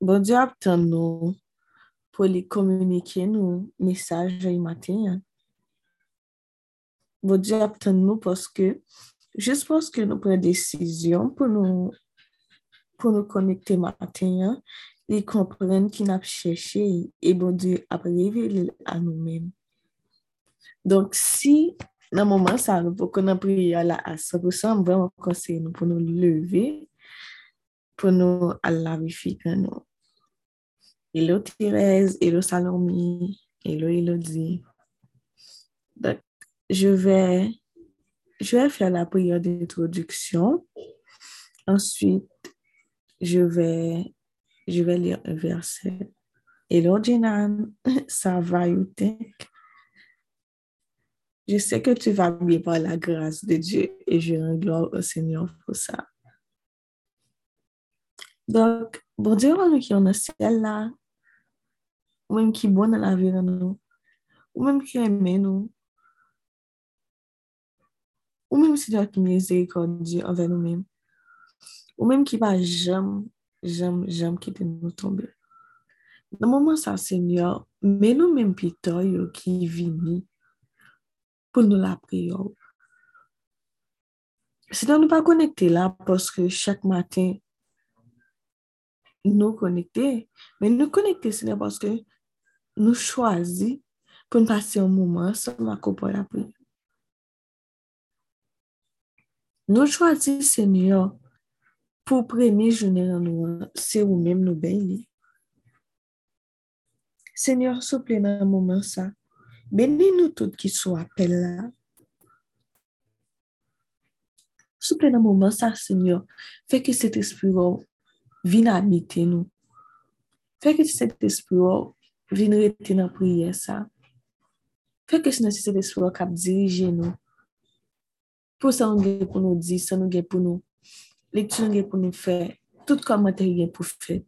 Bon Dieu attend nous pour lui communiquer nos messages le matin. Bon Dieu attend nous parce que, juste parce que nous prenons décision pour nous, pour nous connecter matin, ils comprennent qu'ils n'a cherché et bon Dieu a révélé à nous-mêmes. Donc, si dans le moment ça, nous pour qu'on prière là à 100%, vraiment conseiller nous pour nous lever, pour nous aller la nous. Hello Thérèse, hello Salomé, hello Elodie. Donc, je vais, je vais faire la prière d'introduction. Ensuite, je vais, je vais lire un verset. Hello Jinan, ça va, you Je sais que tu vas bien par la grâce de Dieu et je rends gloire au Seigneur pour ça. Donc, bon Dieu, nous qui on ciel là, ou même qui bon dans la vie de nous, ou même qui aime nous, ou même si Dieu qui miséricordieux envers nous-mêmes, ou même qui va jamais, jamais, jamais quitter nous tomber. Dans le moment ça, Seigneur, mais nous-mêmes plutôt qui vini pour nous la prière. Seigneur, nous pas connecter là parce que chaque matin, nous connecter, mais nous connecter, Seigneur, parce que nous choisissons pour passer un moment sans ma pour la prière. Nous choisissons, Seigneur, pour premier journée dans nous, c'est vous-même nous bénir. Seigneur, plaît, dans un moment ça, bénis-nous toutes qui sont appelés là. Plaît, dans un moment ça, Seigneur, fais que cet esprit vienne habiter nous. Fais que cet rester dans la prière ça. Fais que cet esprit cap diriger nous. Pour ça, nous pour nous dire, ça nous pour nous. Lecture pour nous faire. Tout commentaire pour faire.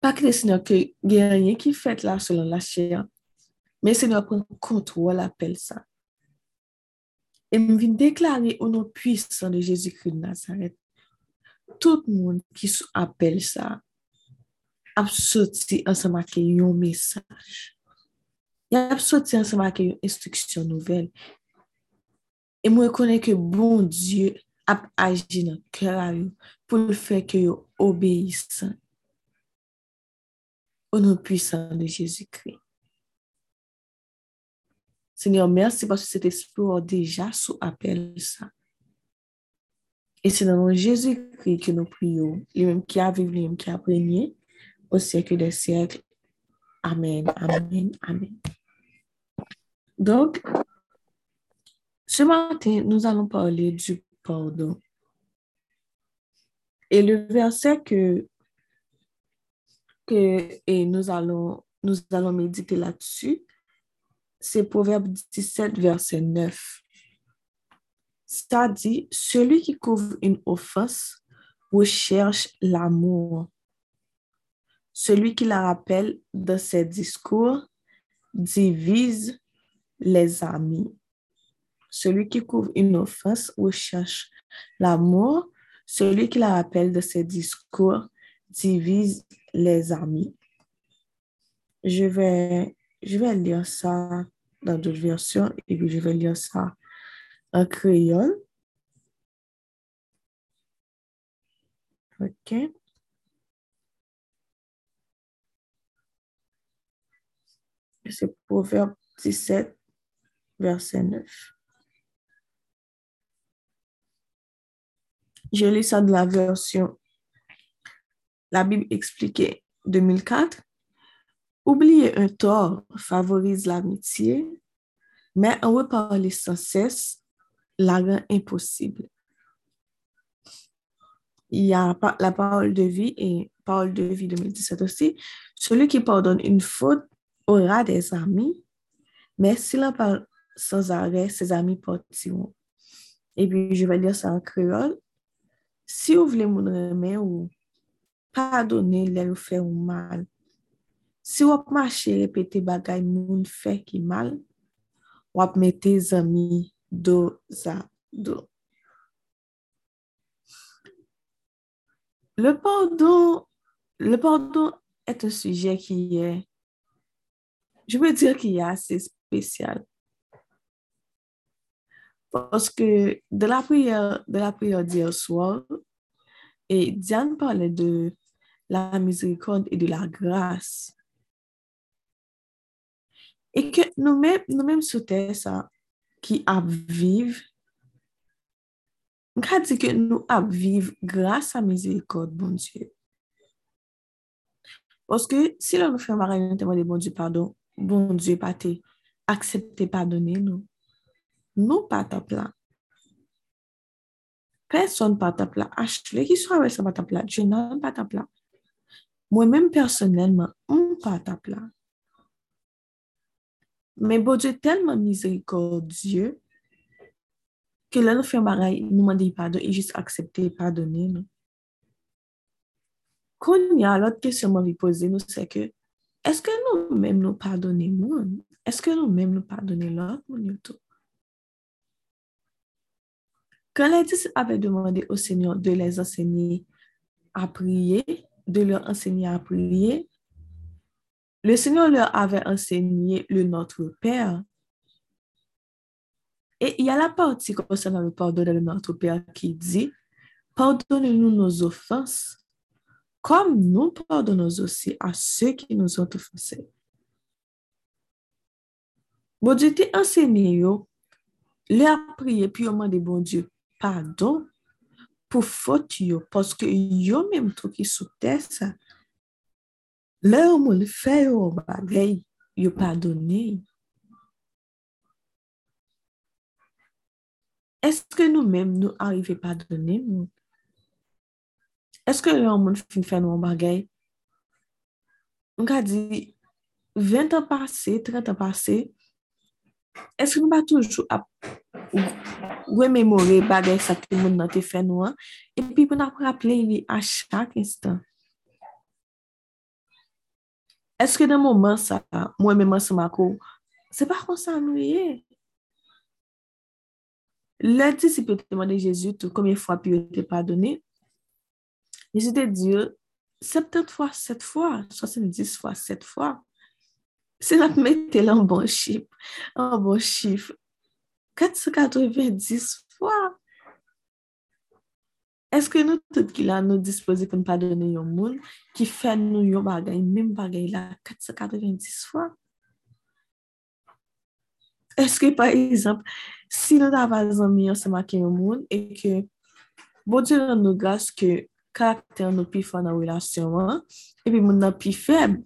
Pas que le Seigneur que il n'y a rien qui fait là selon la chair. Mais le Seigneur prend contrôle, appelle ça. Et me vient déclarer au nom puissant de Jésus-Christ de Nazareth. Tout le monde qui appelle ça a sorti ensemble avec un message. Il a sorti ensemble avec une instruction nouvelle. Et je connais que bon Dieu a agi dans le cœur pour le faire que vous obéissent au nom puissant de Jésus-Christ. Seigneur, merci parce que cet esprit a déjà sous appel ça. Et c'est dans le nom de Jésus-Christ que nous prions, lui-même qui a vécu, lui-même qui a régné au siècle des siècles. Amen, amen, amen. Donc, ce matin, nous allons parler du pardon. Et le verset que que et nous allons, nous allons méditer là-dessus, c'est Proverbe 17, verset 9. Ça dit, celui qui couvre une offense recherche l'amour. Celui qui la rappelle dans ses discours divise les amis. Celui qui couvre une offense recherche l'amour. Celui qui la rappelle de ses discours divise les amis. Je vais, je vais lire ça dans d'autres versions et puis je vais lire ça en créole. OK. C'est Proverbe 17, verset 9. Je lis ça de la version la Bible expliquait 2004. Oublier un tort favorise l'amitié, mais en reparler sans cesse la rend impossible. Il y a la parole de vie et parole de vie 2017 aussi. Celui qui pardonne une faute aura des amis, mais s'il en parle sans arrêt, ses amis partiront. Et puis, je vais lire ça en créole. Si vous voulez mon remède ou pardonner les faire mal. Si vous marchez répéter bagay moun fait qui mal, vous mettez amis dos. Le pardon le pardon est un sujet qui est, je veux dire qu'il est assez spécial. Parce que de la prière, de la prière d'hier soir, et Diane parlait de la miséricorde et de la grâce. Et que nous-mêmes, nous-mêmes ça, qui vivent, on dit que nous vivre grâce à la miséricorde, bon. Parce que si l'on nous fait un nous demande bon Dieu pardon, bon Dieu pas accepter pardonner nous. Nous pas ta là. Personne pas ta là. Ashley qui soit avec ça pas ta là. Je n'ai pas ta là. Moi-même personnellement, on pas Mais bon Dieu tellement miséricordieux que nous fait un nous demande pardon et juste accepter pardonner nous. Kon y a lot kesyon mwen vi pose nou se ke, eske nou menm nou pardonne moun? Eske nou menm nou pardonne lot moun yotou? Kan la dis ave demande ou senyon de les ensegnye a priye, de lor ensegnye a priye, le senyon lor ave ensegnye le notre père. E y a la parti konsen nan le pardonne le notre père ki di, pardonne nou nou ofans, comme nous pardonnons aussi à ceux qui nous ont offensés. Bon Dieu t'a enseigné, leur prier puis demander bon Dieu pardon pour faute parce que yo même tout qui sous terre Lè ou moun fè yo bagay, yo padone. Eske nou mèm nou arive padone moun? Eske lè ou moun fin fè nou bagay? Mka di, 20 an pase, 30 an pase, eske nou pa toujou ap wè memore bagay sa te moun nan te fè nou an? E pi pou nan ap rappele li a chak instan. Eske nan mouman sa, mwen mèman sa mako, se pa kon sa nou ye? Lè di si pe te mwande Jezu tou komye fwa pi yo te padone, Je te dire 70 fois, 7 fois, 70 fois, 7 fois. C'est notre mettre là en bon chiffre, en bon chiffre. 490 fois. Eske nou tout ki la nou dispose pou nou pa dene yon moun ki fè nou yon bagay, mèm bagay la 490 fwa? Eske par exemple, si nou ta vazan mi yon sema ki yon moun e ke bo di nan nou gas ke karakter nou pi fwa nan relasyon an, e pi moun nan pi feb,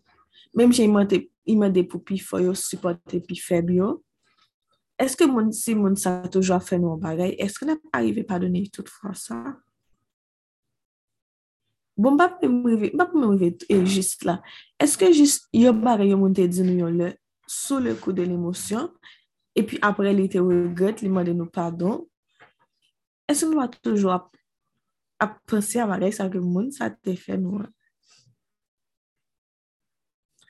mèm jè iman de pou pi fwa yo, supporte pi feb yo, eske moun si moun sa toujwa fè nou bagay, eske nou pa arrive pa dene tout fwa sa? Bon, mbap pou mwen e jist la. Eske jist yo bare yo moun te di nou yon le sou le kou de l'emosyon epi apre li te regret, li mwade nou pardon. Eske nou a toujou ap apensi a bagay sa ke moun sa te fe nou an.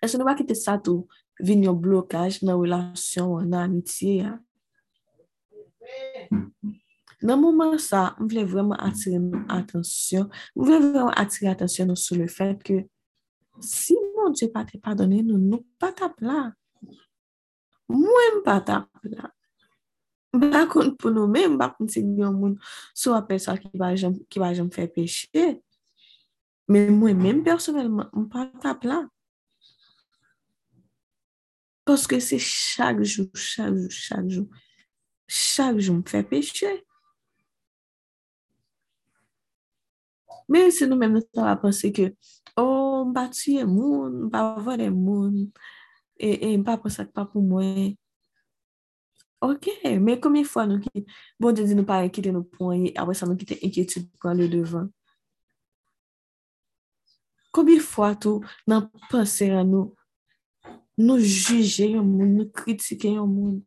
Eske nou wak kite sa tou vin yon blokaj nan relasyon, nan amitye ya. Mm. Nan mouman sa, m vle vreman atire nou atensyon, m vle vreman atire atensyon nou le fèt ke si moun Dje pa te padone nou, nou pa tap la. Mwen pa tap la. Bakoun pou nou men, bakoun se yon moun sou apè sa ki va jem fè peche. Men mwen men personelman, mwen pa tap la. Se chak jou, chak jou, chak jou, chak jou peche. Men se nou men mwen ta va pense ke, oh, mba tuye moun, mba vore moun, e, e mba posak pa pou mwen. Ok, men komye fwa nou ki, bon de di nou pa ekite nou ponye, apwe sa nou ki te ekite pou an le devan. Komye fwa tou nan pense an nou, nou juje yon moun, nou kritike yon moun.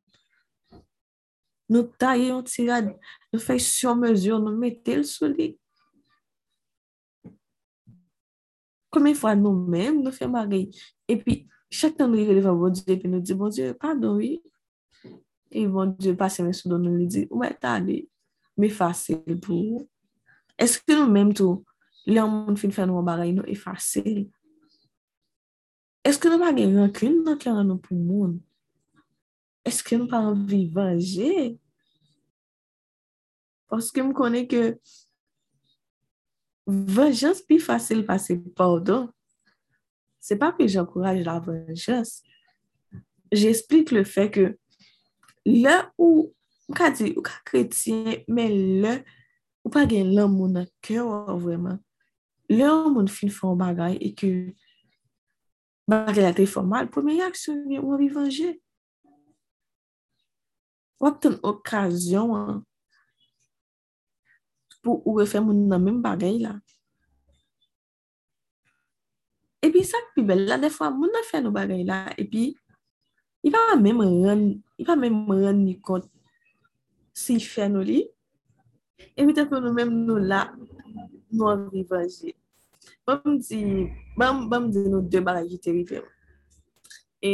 Nou taye yon tirad, nou fey sur mesur, nou mette l sou li. Kome fwa nou men, nou fè magay. E pi, chak tan nou yi releva bon Diyo, epi nou di, bon Diyo, pardon, oui. E bon Diyo, pase men sou don nou li di, ou mè tade, mè fase pou. Eske nou menm tou, lè an moun fin fè nou an bagay nou, e fase. Eske nou bagay rankun nan kè an nou pou moun? Eske nou pa an vi vange? Paske m konen ke venjans pi fasil pase pardon. Se pa pi j'encourage la venjans. J'explique le fe ke le ou ou ka di, ou ka kretien, men le ou pa gen l'an moun an kè ou vreman. Le an fin fon bagay e ke bagay la te formal, pou men yaksyon ou anvi vanje. Wap ten okasyon an pou ou e moun nan men bagay la. E pi sak pi bel la, defwa moun nan fe nou bagay la, e pi i pa mèm ren, i pa mèm ren ni kont si fe nou li, e mi te pou nou mèm nou la, nou an vivaje. Bam di, bam, bam di nou de bagay ki te rive. E...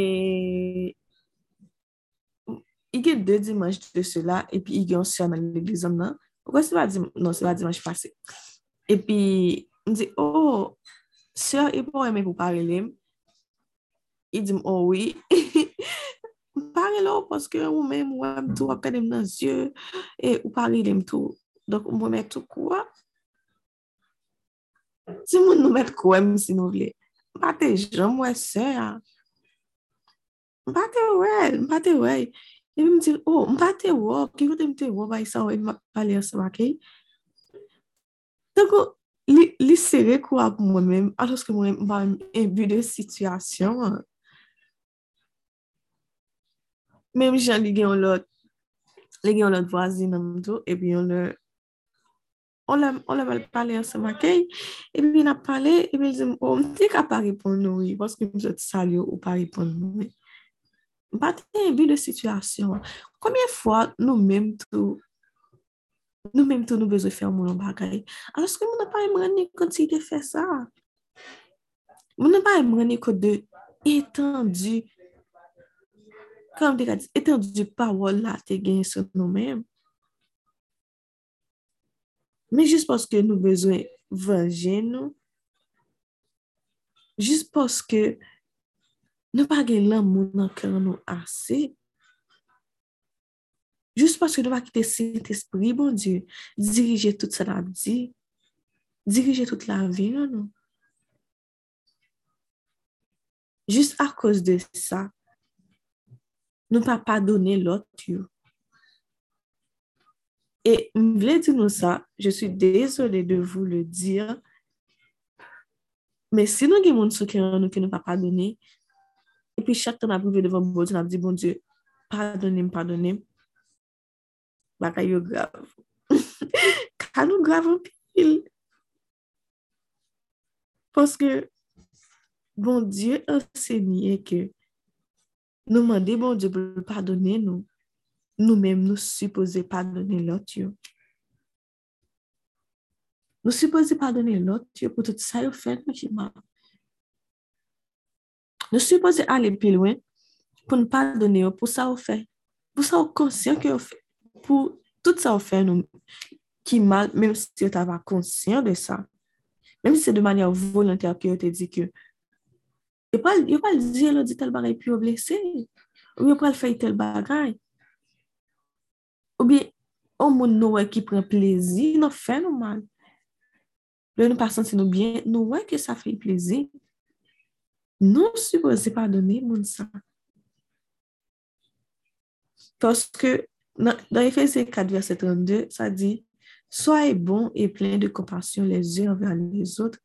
I gen de dimanj de se la, e pi i gen sèman l'eglizan nan, Ouè se va di, non se va di manj pase. E pi, m di, oh, se yo e pou eme pou pare lem, i di m, oh oui, m pare lou, poske ou men m wèm tou, apè dem nan zye, e ou pare lem tou. Dok m wèm etou kwa. Si moun nou met kouèm si nou vle. Mpa te jom wè se ya. Mpa te wè, mpa te wè. E mi mdil, oh, mpa te wò, ki kote mte wò bay sa wè, mpa pale aswa ke. Tako, li, li sere kwa pou mwen mèm, aloske mwen mpa mbu de situasyon. Mèm jan li gen yon lot, li gen yon lot vwazi nan mdo, e bi yon lè, on lè mal pale aswa ke, e bi ap pale, e bi zim, oh, mte ka pari pon nou, paske mse te salyo ou pari pon nou, mwen. Mpate yon bi de situasyon. Koumyen fwa nou menm tou, nou menm tou nou bezwe fè moun an bagay. Aloske moun an pa yon mreni kont si te fè sa. Moun an pa yon mreni kont de etendu, kom de ka di, etendu pa wala te gen sou nou menm. Men jist poske nou bezwe venjen nou, jist poske Nou pa gen lan moun nan kèr nou ase. Jous paske nou pa kite sent espri, bon Diyo, dirije tout sa labdi, dirije tout la vi nan nou. Jous a kòz de sa, nou pa padone lot yo. E m vle di nou sa, je suis désolé de vous le dire, mais si nou gen moun sou kèr nou ki nou pa padone, E pi chak tan ap prive devan bon di, nan ap di bon di, pardonim, pardonim, baka yo grav. Ka nou grav an pil. Poske, bon di, ansenye ke, nou mande bon di pou pardonim nou, nou menm nou suppose pardonim lot yo. Nou suppose pardonim lot yo pou tout sa yo fèd. Nou suppose ale pi lwen pou nou padone yo pou sa ou fe. Pou sa ou konsyen ki yo fe. Pou tout sa ou fe nou ki mal, menm si yo ta va konsyen de sa. Menm si se de manye ou volantè ki yo te di ki yo. Pal, yo pal di yo di tel bagay pi yo blese. Ou yo pal fay tel bagay. Ou bi, ou moun nou wè ki pren plezi, nou fè nou mal. Lè nou pasan santi nou bien, nou wè ki sa fè plezi. Non suppose pardonner moun sa. Toske, dans Ephésiens 4, verset 32, sa di, Soyez bons et pleins de compassion les uns envers les autres.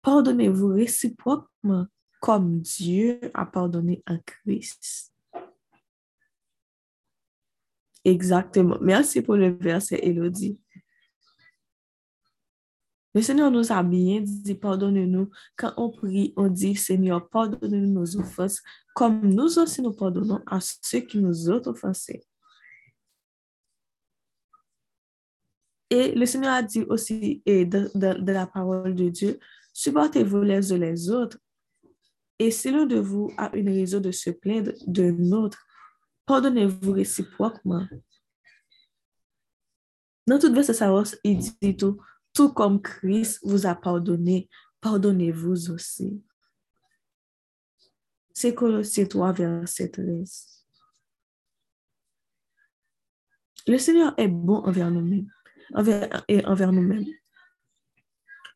Pardonnez-vous réciproquement comme Dieu a pardonné en Christ. Exactement. Merci pour le verset, Elodie. Le Seigneur nous a bien dit, pardonnez-nous. Quand on prie, on dit, Seigneur, pardonnez-nous nos offenses, comme nous aussi nous pardonnons à ceux qui nous ont offensés. Et le Seigneur a dit aussi, et de, la parole de Dieu, supportez-vous les uns les autres. Et si l'un de vous a une raison de se plaindre de notre, pardonnez-vous réciproquement. Dans toute verset, il dit tout, tout comme Christ vous a pardonné, pardonnez-vous aussi. C'est Colossiens 3, verset 13. Le Seigneur est bon envers nous-mêmes. Envers, et envers nous-mêmes.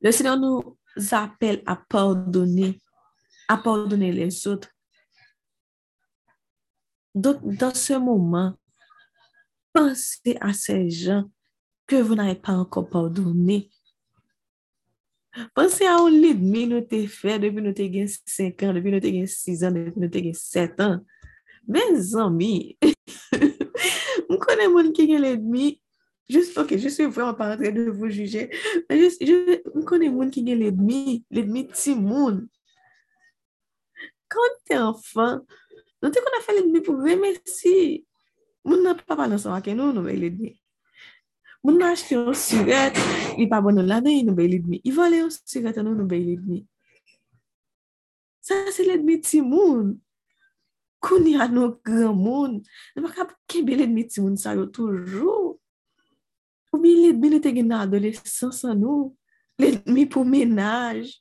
Le Seigneur nous appelle à pardonner, à pardonner les autres. Dans ce moment, pensez à ces gens que vous n'avez pas encore pardonné. Pense a ou lid mi nou te fè depi nou te gen 5 an, depi nou te gen 6 an, depi nou te gen 7 an. Men zanmi, m konen moun ki gen lid mi, just ok, je suis vraiment pas en train de vous juger, mais just, je, m konen moun ki gen lid mi, lid mi ti moun. Kan te anfan, nou te kon a fè lid mi pou remesi. Moun nan pa pa nan sa wakè nou nou men lid mi. Moun nan achete yon siret, li pa bon nou la den, nou bey lidmi. I vole yon siret anou, nou nou bey lidmi. Sa se lidmi ti moun. Kouni anou gran moun. Nan baka kebe lidmi ti moun sa yo toujou. Ou bi lidmi nou te gen nan adolescence anou. nou. Lidmi pou menaj.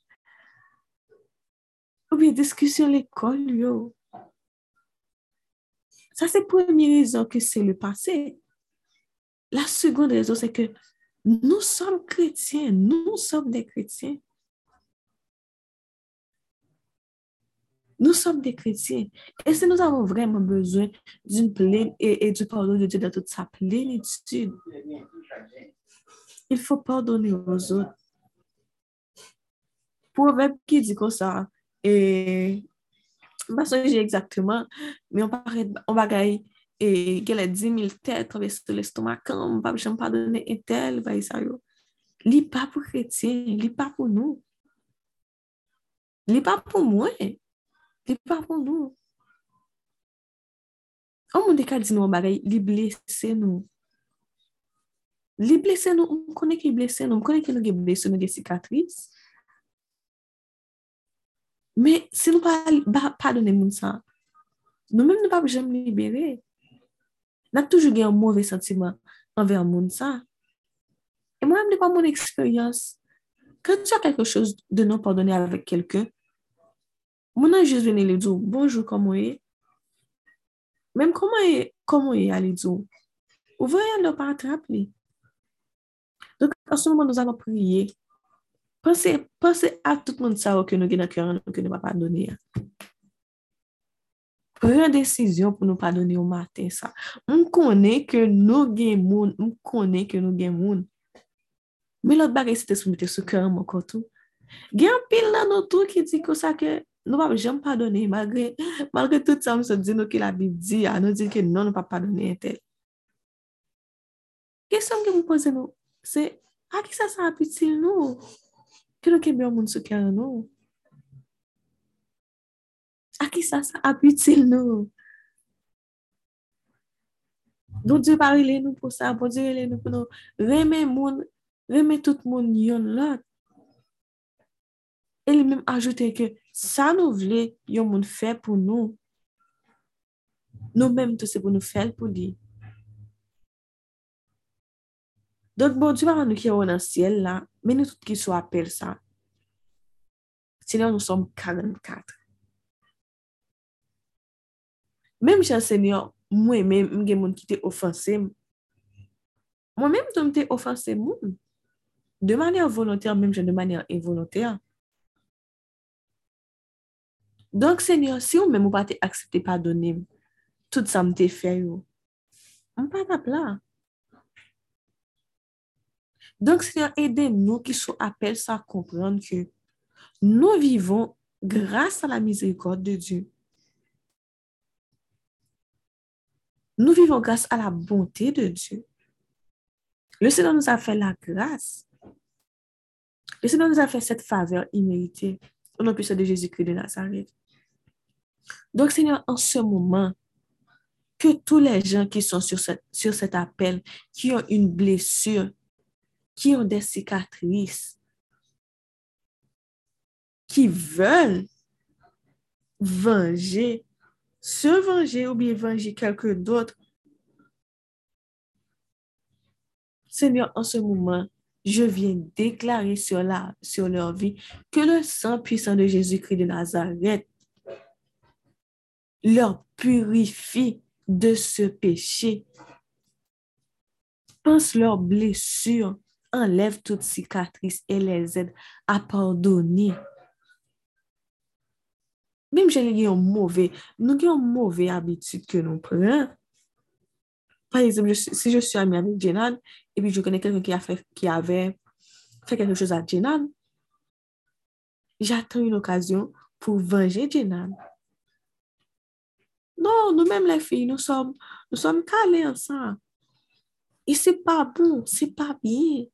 Ou bi diskusyon l'ekol yo. Sa se premi rezon ke se le pase. La seconde raison, c'est que nous sommes chrétiens, nous sommes des chrétiens. Nous sommes des chrétiens. Et si nous avons vraiment besoin d'une pleine et, du pardon de Dieu dans toute sa plénitude, il faut pardonner aux autres. Proverbe qui dit comme ça, et pas exactement, mais on parle, on va gagner et qu'elle a 10 000 têtes traversent l'estomac, comme pas je pas donner un tel, bah, ça yo. Li pas pour chrétien, li pas pour nous. Li pas pour moi. Li pas pour nous. On monde ka dit nous bagay, li blessé nous. Li blessé nous, on connaît qui blessé nous, on connaît que nous avons blessé nous des cicatrices. Mais si nous pas pardonner moun ça, nous-mêmes nous pas N'a toujours eu un mauvais sentiment envers monde. Et moi-même, pas mon expérience. Quand tu as quelque chose de non pardonné avec quelqu'un, mon a juste venu lui dire bonjour, comment est? Même comment est, comment est lui dire Ou voyez le pas attraper. Donc, en ce moment, nous allons prier. Pensez, pensez à tout le monde que nous avons dans le cœur, que nous ne pas pardonner. pren desisyon pou nou pa doni ou maten sa. M konen ke nou gen moun, m konen ke nou gen moun. Me lot bagay se te soumite sou kèran mou kontou. Gen pil nan nou tou ki di kon sa ke nou pa jom pa doni malgre, malgre tout sa m se di nou ki la bi di a nou di ke nou nou pa pa doni entel. Kesyon gen m pose nou, se a ki sa sa apitil nou? Ke nou ke byon moun sou kèran nou? A ki sa sa aputil nou? Don di parile nou pou sa, bon di parile nou pou nou reme moun, reme tout moun yon lot. E li men ajoute ke sa nou vle yon moun fe pou nou, nou men tout se pou nou fel pou di. Don bon di parile nou ki yon nan siel la, men nou tout ki sou apel sa. Sinon nou som 44. Men mge moun ki te ofanse, mwen men mwen te ofanse moun. De volonter, menm jen de manyan involonter. Donk senyor, si ou men mwen pa te aksepte padonim, tout sa mte fè yo, mwen pa tap la. Donk senyor, ede nou ki sou apel sa kompran ki nou vivon grasa la mizrikot de Diyo. Nous vivons grâce à la bonté de Dieu. Le Seigneur nous a fait la grâce. Le Seigneur nous a fait cette faveur imméritée au nom puissant de Jésus-Christ de Nazareth. Donc, Seigneur, en ce moment, que tous les gens qui sont sur, sur cet appel, qui ont une blessure, qui ont des cicatrices, qui veulent venger se venger ou bien venger quelqu'un d'autre, Seigneur, en ce moment, je viens déclarer sur, leur vie que le sang puissant de Jésus-Christ de Nazareth leur purifie de ce péché. Pense leurs blessures, enlève toutes cicatrices et les aide à pardonner. Mem jen nou gen yon mouve, nou gen yon mouve abitud ke nou pren. Par exemple, je, si je suis ami avec Jenan, et puis je connais quelqu'un qui, a fait, qui avait fait quelque chose à Jenan, j'attends une occasion pour venger Jenan. Non, nous-mêmes les filles, nous sommes, nous sommes calés ensemble. ça. Et c'est pas bon, c'est pas bien.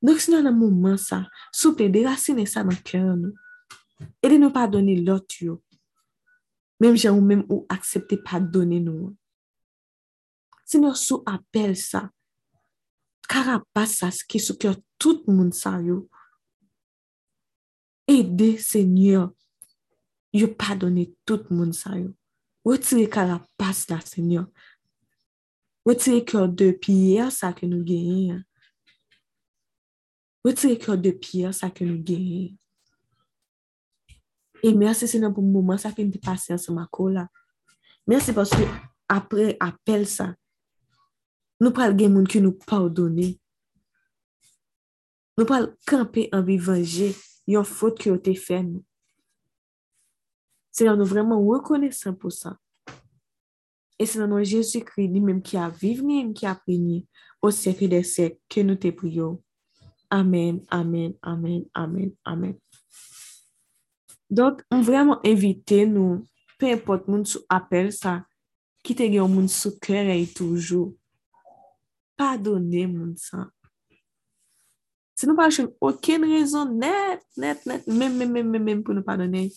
Donc, si nous avons un moment ça, s'il vous plaît, déracinez ça dans le cœur, nous. De nous pardonner l'autre. Même ou même ou accepter pardonner nous. Seigneur, sous appelle ça. Carapace ça, ce qui est sous cœur tout le monde ça. Aidez, Seigneur. Yo pardonner tout le monde ça yo. Retirez carapace Seigneur. Retirez cœur de pierre ça que nous gagnons. Retirez cœur de E mersi se nan pou mouman sa ke m te pase ansan mako la. Mersi paske apre apel sa, nou pral gen moun ki nou pardonne. Nou pral kampe an bivanje yon fote ki yo te fè nou. Se nan nou vreman rekonesan pou sa. E se nan nou Jezu kri ni menm ki a viv ni menm ki a pri ni o seke de sek ke nou te priyo. Amen, amen, amen, amen, amen. Donc, on vraiment inviter nous, peu importe sou appel ça, qui te gen moun sou cœur et toujours. Pardonnez moun ça. Si nous pas aucune raison net, net, net, même, même, même, même, pour nous pardonner,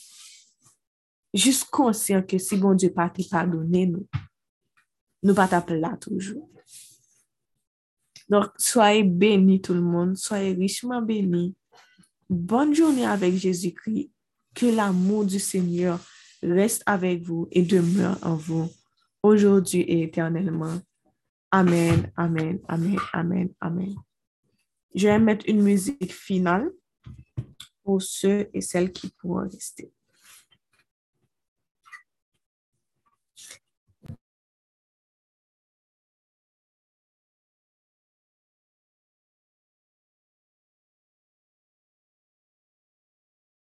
juste conscient que si bon Dieu pas te pardonner, nous, nous pas t'appeler là toujours. Donc, soyez bénis tout le monde, soyez richement bénis. Bonne journée avec Jésus-Christ que l'amour du Seigneur reste avec vous et demeure en vous, aujourd'hui et éternellement. Amen, amen, amen, amen, amen. Je vais mettre une musique finale pour ceux et celles qui pourront rester.